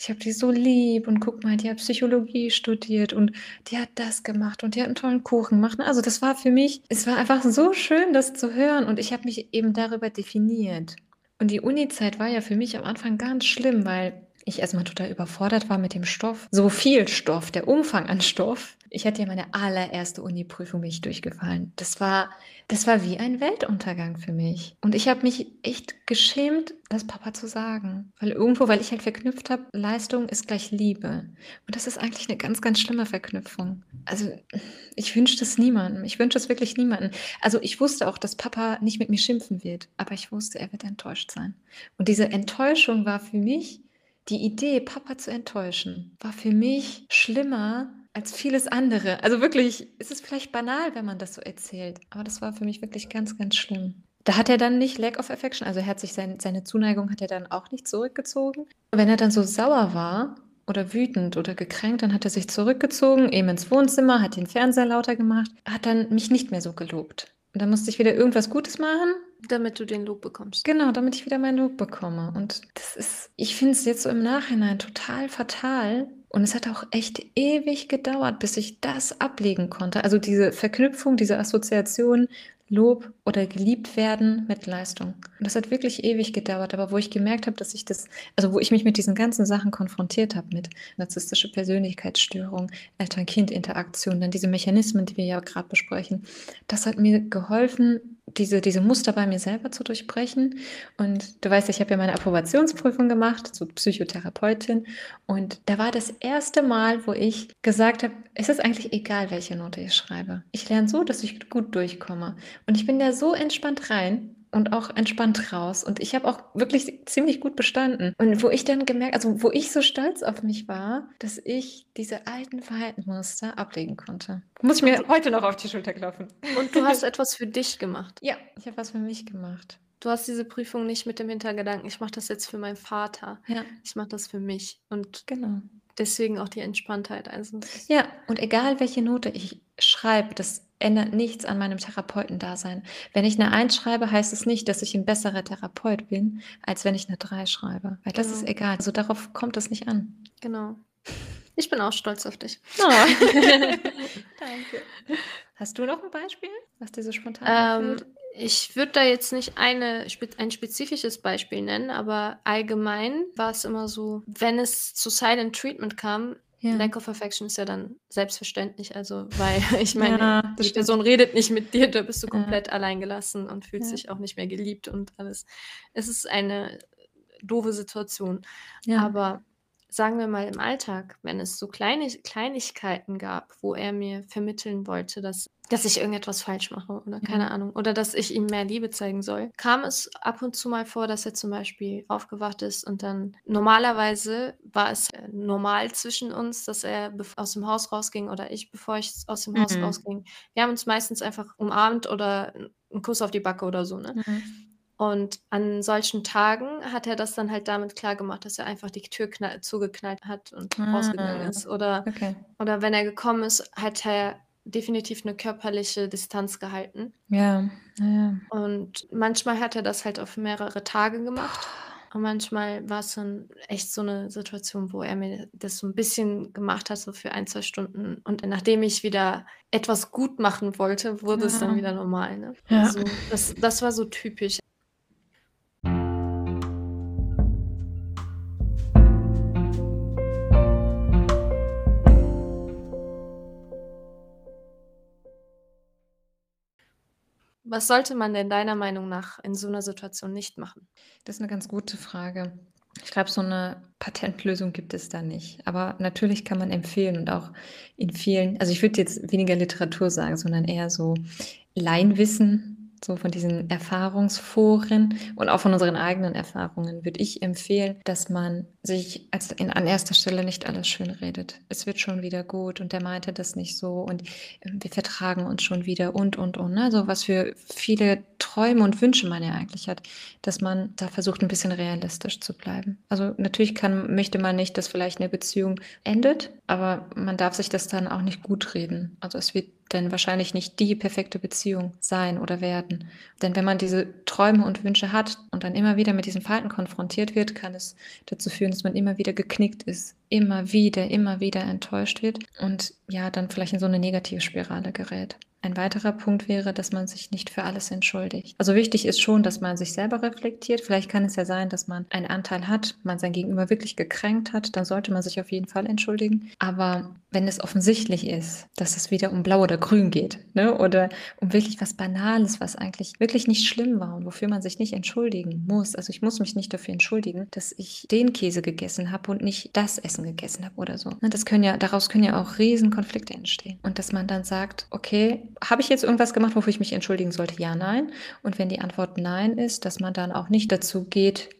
[SPEAKER 2] ich habe die so lieb und guck mal, die hat Psychologie studiert und die hat das gemacht und die hat einen tollen Kuchen gemacht. Also das war für mich, es war einfach so schön, das zu hören und ich habe mich eben darüber definiert. Und die Uni-Zeit war ja für mich am Anfang ganz schlimm, weil ich erstmal total überfordert war mit dem Stoff. So viel Stoff, der Umfang an Stoff. Ich hatte ja meine allererste Uni-Prüfung mich durchgefallen. Das war, das war wie ein Weltuntergang für mich. Und ich habe mich echt geschämt, das Papa zu sagen. Weil irgendwo, weil ich halt verknüpft habe, Leistung ist gleich Liebe. Und das ist eigentlich eine ganz, ganz schlimme Verknüpfung. Also ich wünsche das niemandem. Ich wünsche es wirklich niemandem. Also ich wusste auch, dass Papa nicht mit mir schimpfen wird. Aber ich wusste, er wird enttäuscht sein. Und diese Enttäuschung war für mich die Idee, Papa zu enttäuschen, war für mich schlimmer als vieles andere. Also wirklich, es ist vielleicht banal, wenn man das so erzählt, aber das war für mich wirklich ganz, ganz schlimm. da hat er dann nicht Lack of Affection, also er hat sich sein, seine Zuneigung hat er dann auch nicht zurückgezogen. Wenn er dann so sauer war oder wütend oder gekränkt, dann hat er sich zurückgezogen, eben ins Wohnzimmer, hat den Fernseher lauter gemacht, hat dann mich nicht mehr so gelobt. Und dann musste ich wieder irgendwas Gutes machen.
[SPEAKER 1] Damit du den Lob bekommst.
[SPEAKER 2] Genau, damit ich wieder meinen Lob bekomme. Und das ist, ich finde es jetzt so im Nachhinein total fatal, und es hat auch echt ewig gedauert, bis ich das ablegen konnte. Also diese Verknüpfung, diese Assoziation, Lob oder geliebt werden mit Leistung. Und das hat wirklich ewig gedauert, aber wo ich gemerkt habe, dass ich das, also wo ich mich mit diesen ganzen Sachen konfrontiert habe, mit narzisstische Persönlichkeitsstörung, Eltern-Kind-Interaktion, dann diese Mechanismen, die wir ja gerade besprechen, das hat mir geholfen, diese, diese Muster bei mir selber zu durchbrechen. Und du weißt, ich habe ja meine Approbationsprüfung gemacht zur Psychotherapeutin. Und da war das erste Mal, wo ich gesagt habe, es ist eigentlich egal, welche Note ich schreibe. Ich lerne so, dass ich gut durchkomme. Und ich bin da so entspannt rein und auch entspannt raus. Und ich habe auch wirklich ziemlich gut bestanden. Und wo ich dann gemerkt, also wo ich so stolz auf mich war, dass ich diese alten Verhaltensmuster ablegen konnte. Muss ich mir heute noch auf die Schulter klopfen.
[SPEAKER 1] Und du hast etwas für dich gemacht.
[SPEAKER 2] Ja, ich habe was für mich gemacht.
[SPEAKER 1] Du hast diese Prüfung nicht mit dem Hintergedanken, ich mache das jetzt für meinen Vater.
[SPEAKER 2] Ja.
[SPEAKER 1] Ich mache das für mich. Und
[SPEAKER 2] genau.
[SPEAKER 1] deswegen auch die Entspanntheit. Also
[SPEAKER 2] ja, und egal welche Note ich schreibe, das ändert nichts an meinem Therapeutendasein. Wenn ich eine 1 schreibe, heißt es nicht, dass ich ein besserer Therapeut bin, als wenn ich eine 3 schreibe. Weil das genau. ist egal. Also darauf kommt es nicht an.
[SPEAKER 1] Genau. Ich bin auch stolz auf dich.
[SPEAKER 2] Oh. [laughs] [laughs] Danke. Hast du noch ein Beispiel, was dir so spontan
[SPEAKER 1] ähm, Ich würde da jetzt nicht eine, ein spezifisches Beispiel nennen, aber allgemein war es immer so, wenn es zu Silent Treatment kam, ja. Lack of Affection ist ja dann selbstverständlich, also weil [laughs] ich meine, ja, die Person redet nicht mit dir, da bist du komplett ja. alleingelassen und fühlst dich auch nicht mehr geliebt und alles. Es ist eine doofe Situation. Aber sagen wir mal im Alltag, wenn es so kleine Kleinigkeiten gab, wo er mir vermitteln wollte, dass dass ich irgendetwas falsch mache oder keine ja. Ahnung. Oder dass ich ihm mehr Liebe zeigen soll. Kam es ab und zu mal vor, dass er zum Beispiel aufgewacht ist und dann normalerweise war es äh, normal zwischen uns, dass er aus dem Haus rausging oder ich, bevor ich aus dem mhm. Haus rausging. Wir haben uns meistens einfach umarmt oder einen Kuss auf die Backe oder so, ne? Mhm. Und an solchen Tagen hat er das dann halt damit klar gemacht, dass er einfach die Tür zugeknallt hat und ah, rausgegangen ist. Oder, okay. oder wenn er gekommen ist, hat er definitiv eine körperliche Distanz gehalten.
[SPEAKER 2] Ja, ja.
[SPEAKER 1] Und manchmal hat er das halt auf mehrere Tage gemacht. [sighs] Und manchmal war es dann echt so eine Situation, wo er mir das so ein bisschen gemacht hat, so für ein, zwei Stunden. Und nachdem ich wieder etwas gut machen wollte, wurde ja. es dann wieder normal. Ne? Ja. Also das, das war so typisch. Was sollte man denn deiner Meinung nach in so einer Situation nicht machen?
[SPEAKER 2] Das ist eine ganz gute Frage. Ich glaube, so eine Patentlösung gibt es da nicht. Aber natürlich kann man empfehlen und auch in vielen, also ich würde jetzt weniger Literatur sagen, sondern eher so Laienwissen so von diesen Erfahrungsforen und auch von unseren eigenen Erfahrungen würde ich empfehlen, dass man sich als in, an erster Stelle nicht alles schön redet. Es wird schon wieder gut und der meinte das nicht so und ähm, wir vertragen uns schon wieder und und und. Ne? So was für viele Träume und Wünsche man ja eigentlich hat, dass man da versucht, ein bisschen realistisch zu bleiben. Also natürlich kann, möchte man nicht, dass vielleicht eine Beziehung endet, aber man darf sich das dann auch nicht gut reden. Also es wird dann wahrscheinlich nicht die perfekte Beziehung sein oder werden. Denn wenn man diese Träume und Wünsche hat und dann immer wieder mit diesen Falten konfrontiert wird, kann es dazu führen, dass man immer wieder geknickt ist, immer wieder, immer wieder enttäuscht wird und ja, dann vielleicht in so eine negative Spirale gerät. Ein weiterer Punkt wäre, dass man sich nicht für alles entschuldigt. Also wichtig ist schon, dass man sich selber reflektiert. Vielleicht kann es ja sein, dass man einen Anteil hat, man sein Gegenüber wirklich gekränkt hat, dann sollte man sich auf jeden Fall entschuldigen. Aber wenn es offensichtlich ist, dass es wieder um Blau oder Grün geht, ne? oder um wirklich was Banales, was eigentlich wirklich nicht schlimm war und wofür man sich nicht entschuldigen muss. Also ich muss mich nicht dafür entschuldigen, dass ich den Käse gegessen habe und nicht das Essen gegessen habe oder so. Ne? Das können ja, daraus können ja auch Riesenkonflikte entstehen. Und dass man dann sagt, okay, habe ich jetzt irgendwas gemacht, wofür ich mich entschuldigen sollte? Ja, nein. Und wenn die Antwort nein ist, dass man dann auch nicht dazu geht,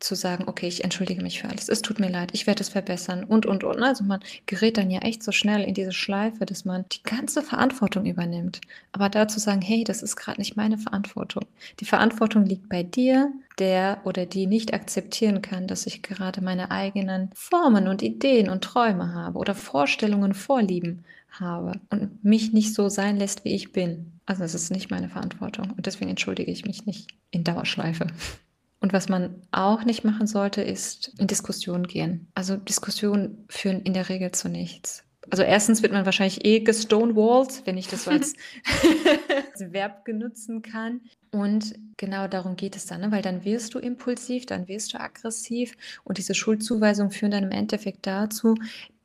[SPEAKER 2] zu sagen, okay, ich entschuldige mich für alles, es tut mir leid, ich werde es verbessern und, und, und. Also man gerät dann ja echt so schnell in diese Schleife, dass man die ganze Verantwortung übernimmt. Aber da zu sagen, hey, das ist gerade nicht meine Verantwortung. Die Verantwortung liegt bei dir, der oder die nicht akzeptieren kann, dass ich gerade meine eigenen Formen und Ideen und Träume habe oder Vorstellungen, Vorlieben habe und mich nicht so sein lässt, wie ich bin. Also es ist nicht meine Verantwortung und deswegen entschuldige ich mich nicht in Dauerschleife. Und was man auch nicht machen sollte, ist in Diskussionen gehen. Also Diskussionen führen in der Regel zu nichts. Also erstens wird man wahrscheinlich eh gestonewalled, wenn ich das so [laughs] als, Verb benutzen kann. Und genau darum geht es dann, ne? weil dann wirst du impulsiv, dann wirst du aggressiv und diese Schuldzuweisungen führen dann im Endeffekt dazu,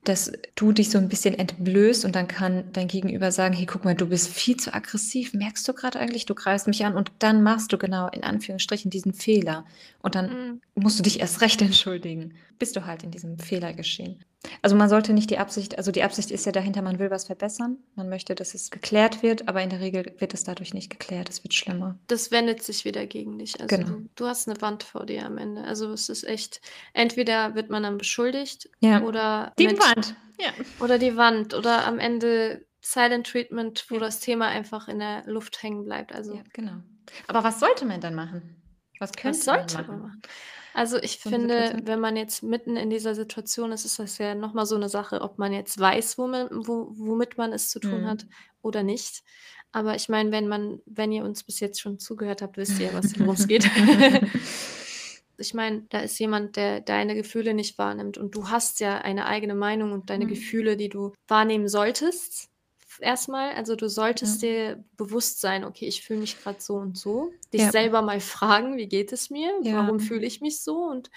[SPEAKER 2] dass du dich so ein bisschen entblößt und dann kann dein Gegenüber sagen, hey, guck mal, du bist viel zu aggressiv, merkst du gerade eigentlich, du greifst mich an und dann machst du genau in Anführungsstrichen diesen Fehler und dann mhm. musst du dich erst recht [laughs] entschuldigen, bist du halt in diesem Fehler geschehen. Also man sollte nicht die Absicht, also die Absicht ist ja dahinter, man will was verbessern, man möchte, dass es geklärt wird, aber in der Regel wird es dadurch nicht geklärt, es wird schlimmer.
[SPEAKER 1] Das wendet sich wieder gegen dich. Also genau. du, du, hast eine Wand vor dir am Ende. Also es ist echt, entweder wird man dann beschuldigt ja. oder
[SPEAKER 2] die mit, Wand.
[SPEAKER 1] Ja. Oder die Wand oder am Ende Silent Treatment, wo ja. das Thema einfach in der Luft hängen bleibt. Also
[SPEAKER 2] ja, genau. Aber was sollte man dann machen? Was könnte was sollte man machen? Man machen?
[SPEAKER 1] Also ich finde, Situation. wenn man jetzt mitten in dieser Situation ist, ist das ja nochmal so eine Sache, ob man jetzt weiß, womit, wo, womit man es zu tun mhm. hat oder nicht. Aber ich meine, wenn man, wenn ihr uns bis jetzt schon zugehört habt, wisst ihr, was [laughs] worum es geht. [laughs] ich meine, da ist jemand, der deine Gefühle nicht wahrnimmt und du hast ja eine eigene Meinung und deine mhm. Gefühle, die du wahrnehmen solltest erstmal. Also du solltest ja. dir bewusst sein, okay, ich fühle mich gerade so und so. Dich ja. selber mal fragen, wie geht es mir? Ja. Warum fühle ich mich so? Und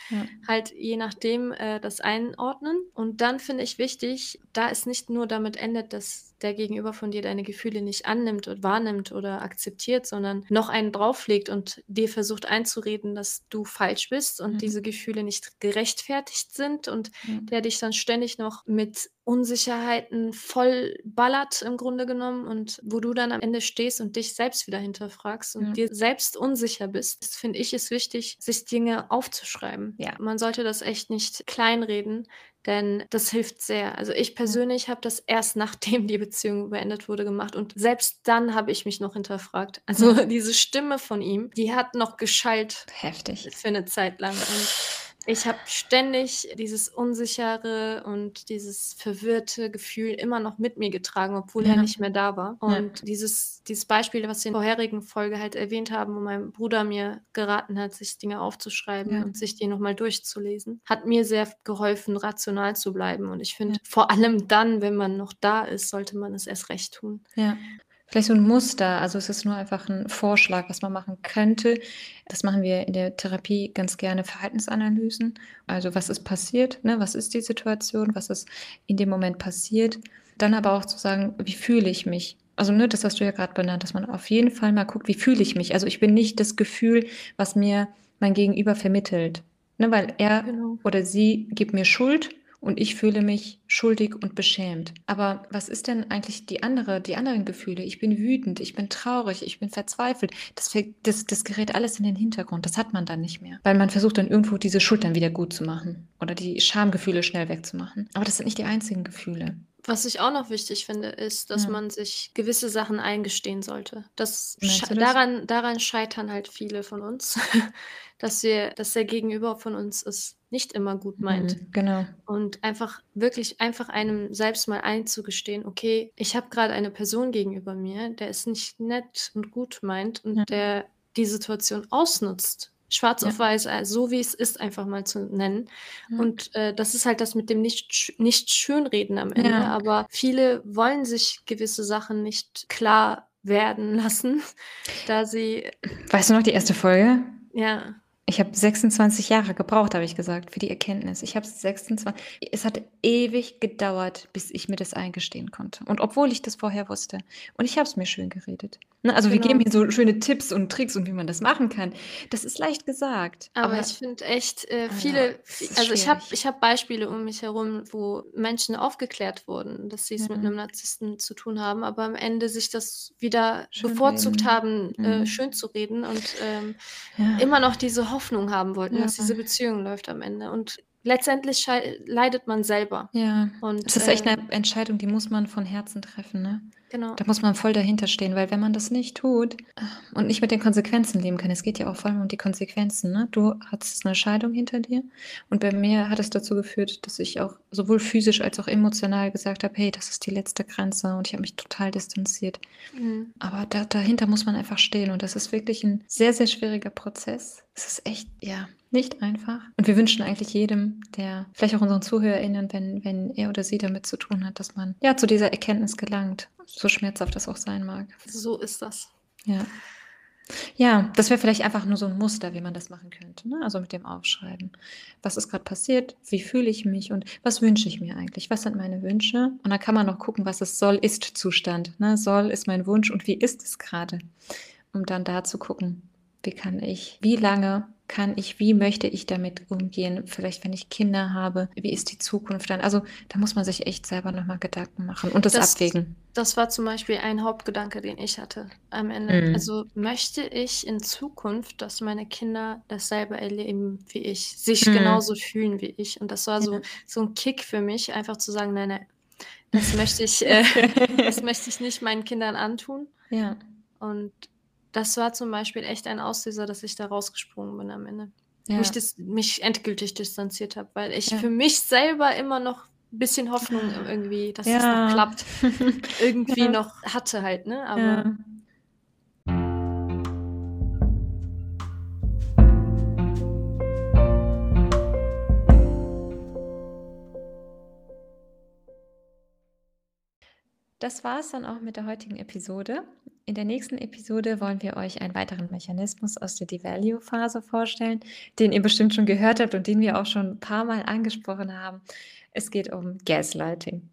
[SPEAKER 1] halt je nachdem äh, das einordnen. Und dann finde ich wichtig, da es nicht nur damit endet, dass der Gegenüber von dir deine Gefühle nicht annimmt und wahrnimmt oder akzeptiert, sondern noch einen drauflegt und dir versucht einzureden, dass du falsch bist und mhm. diese Gefühle nicht gerechtfertigt sind und mhm. der dich dann ständig noch mit Unsicherheiten voll ballert im Grunde genommen und wo du dann am Ende stehst und dich selbst wieder hinterfragst und ja. dir selbst unsicher bist, finde ich ist wichtig, sich Dinge aufzuschreiben. Ja. Man sollte das echt nicht kleinreden, denn das hilft sehr. Also ich persönlich habe das erst nachdem die Beziehung beendet wurde gemacht und selbst dann habe ich mich noch hinterfragt. Also diese Stimme von ihm, die hat noch geschallt.
[SPEAKER 2] Heftig.
[SPEAKER 1] Für eine Zeit lang. Und ich habe ständig dieses unsichere und dieses verwirrte Gefühl immer noch mit mir getragen, obwohl ja. er nicht mehr da war. Und ja. dieses, dieses Beispiel, was wir in der vorherigen Folge halt erwähnt haben, wo mein Bruder mir geraten hat, sich Dinge aufzuschreiben ja. und sich die nochmal durchzulesen, hat mir sehr geholfen, rational zu bleiben. Und ich finde, vor allem dann, wenn man noch da ist, sollte man es erst recht tun.
[SPEAKER 2] Ja. Vielleicht so ein Muster, also es ist nur einfach ein Vorschlag, was man machen könnte. Das machen wir in der Therapie ganz gerne, Verhaltensanalysen. Also was ist passiert, ne? was ist die Situation, was ist in dem Moment passiert. Dann aber auch zu sagen, wie fühle ich mich? Also ne, das hast du ja gerade benannt, dass man auf jeden Fall mal guckt, wie fühle ich mich? Also ich bin nicht das Gefühl, was mir mein Gegenüber vermittelt. Ne, weil er genau. oder sie gibt mir Schuld und ich fühle mich schuldig und beschämt. Aber was ist denn eigentlich die andere, die anderen Gefühle? Ich bin wütend, ich bin traurig, ich bin verzweifelt. Das, das, das gerät alles in den Hintergrund. Das hat man dann nicht mehr. Weil man versucht dann irgendwo diese Schuld dann wieder gut zu machen oder die Schamgefühle schnell wegzumachen. Aber das sind nicht die einzigen Gefühle.
[SPEAKER 1] Was ich auch noch wichtig finde, ist, dass ja. man sich gewisse Sachen eingestehen sollte. Das, das? Daran, daran scheitern halt viele von uns, [laughs] dass wir, dass der Gegenüber von uns es nicht immer gut meint.
[SPEAKER 2] Mhm, genau.
[SPEAKER 1] Und einfach wirklich einfach einem selbst mal einzugestehen, okay, ich habe gerade eine Person gegenüber mir, der es nicht nett und gut meint und ja. der die Situation ausnutzt schwarz ja. auf weiß, also so wie es ist, einfach mal zu nennen. Ja. Und äh, das ist halt das mit dem nicht, nicht schönreden am Ende. Ja. Aber viele wollen sich gewisse Sachen nicht klar werden [laughs] lassen, da sie.
[SPEAKER 2] Weißt du noch die erste Folge?
[SPEAKER 1] Ja.
[SPEAKER 2] Ich habe 26 Jahre gebraucht, habe ich gesagt, für die Erkenntnis. Ich habe 26. Es hat ewig gedauert, bis ich mir das eingestehen konnte. Und obwohl ich das vorher wusste. Und ich habe es mir schön geredet. Ne? Also genau. wir geben hier so schöne Tipps und Tricks und wie man das machen kann. Das ist leicht gesagt.
[SPEAKER 1] Aber, aber ich finde echt äh, ah viele, also, also ich habe ich hab Beispiele um mich herum, wo Menschen aufgeklärt wurden, dass sie es mhm. mit einem Narzissten zu tun haben, aber am Ende sich das wieder schön bevorzugt reden. haben, äh, mhm. schön zu reden und ähm, ja. immer noch diese Hoffnung Hoffnung haben wollten, dass
[SPEAKER 2] Ja.
[SPEAKER 1] diese Beziehung läuft am Ende. Und letztendlich leidet man selber.
[SPEAKER 2] Ja,
[SPEAKER 1] Und,
[SPEAKER 2] es ist echt
[SPEAKER 1] äh
[SPEAKER 2] 'ne Entscheidung, die muss man von Herzen treffen, ne?
[SPEAKER 1] Genau.
[SPEAKER 2] Da muss man voll dahinter stehen, weil wenn man das nicht tut, und nicht mit den Konsequenzen leben kann es geht ja auch vor allem um die Konsequenzen, ne? Du hattest 'ne Scheidung hinter dir und bei mir hat es dazu geführt, dass ich auch sowohl physisch als auch emotional gesagt habe: „Hey, das ist die letzte Grenze“, und ich habe mich total distanziert.
[SPEAKER 1] Mhm.
[SPEAKER 2] Aber da dahinter muss man einfach stehen und das ist wirklich 'n sehr, sehr schwieriger Prozess. Es ist echt, ja, nicht einfach. Und wir wünschen eigentlich jedem, der vielleicht auch unseren ZuhörerInnen, wenn wenn er oder sie damit zu tun hat, dass man, ja, zu dieser Erkenntnis gelangt, so schmerzhaft das auch sein mag.
[SPEAKER 1] So ist das.
[SPEAKER 2] Ja. Ja, das wäre vielleicht einfach nur so 'n Muster, wie man das machen könnte, ne? Also, mit dem Aufschreiben. Was ist grad passiert? Wie fühle ich mich und was wünsche ich mir eigentlich? Was sind meine Wünsche? Und dann kann man noch gucken, was ist Soll-Ist-Zustand, ne? Soll ist mein Wunsch und wie ist es grade? Um dann da zu gucken, wie kann ich wie lange kann ich wie möchte ich damit umgehen? Vielleicht, wenn ich Kinder habe, wie ist die Zukunft dann? Also, da muss man sich echt selber noch mal Gedanken machen und das
[SPEAKER 1] Das
[SPEAKER 2] abwägen.
[SPEAKER 1] das war zum Beispiel ein Hauptgedanke, den ich hatte am Ende.
[SPEAKER 2] Mhm.
[SPEAKER 1] Also, möchte ich in Zukunft, dass meine Kinder dasselbe erleben wie ich, sich
[SPEAKER 2] Mhm.
[SPEAKER 1] genauso fühlen wie ich? Und das war so so 'n Kick für mich, einfach zu sagen: „Nein, nein, das möchte ich äh, [laughs] das möchte ich nicht meinen Kindern antun.“
[SPEAKER 2] Ja.
[SPEAKER 1] Und das war zum Beispiel echt ein Auslöser, dass ich da rausgesprungen bin am Ende.
[SPEAKER 2] Ja.
[SPEAKER 1] das mich endgültig distanziert habe, weil ich
[SPEAKER 2] Ja.
[SPEAKER 1] für mich selber immer noch 'n bisschen Hoffnung irgendwie, dass das noch
[SPEAKER 2] Ja.
[SPEAKER 1] klappt, [laughs] irgendwie
[SPEAKER 2] Ja.
[SPEAKER 1] noch hatte halt, ne? Aber
[SPEAKER 2] Das war's dann auch mit der heutigen Episode. In der nächsten Episode wollen wir euch einen weiteren Mechanismus aus der Devalue-Phase vorstellen, den ihr bestimmt schon gehört habt und den wir auch schon 'n paarmal angesprochen haben. Es geht um Gaslighting.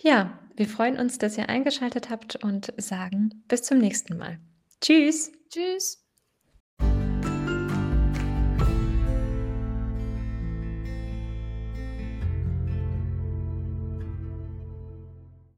[SPEAKER 2] Ja, wir freuen uns, dass ihr eingeschaltet habt und sagen bis zum nächsten Mal. Tschüss.
[SPEAKER 1] Tschüss.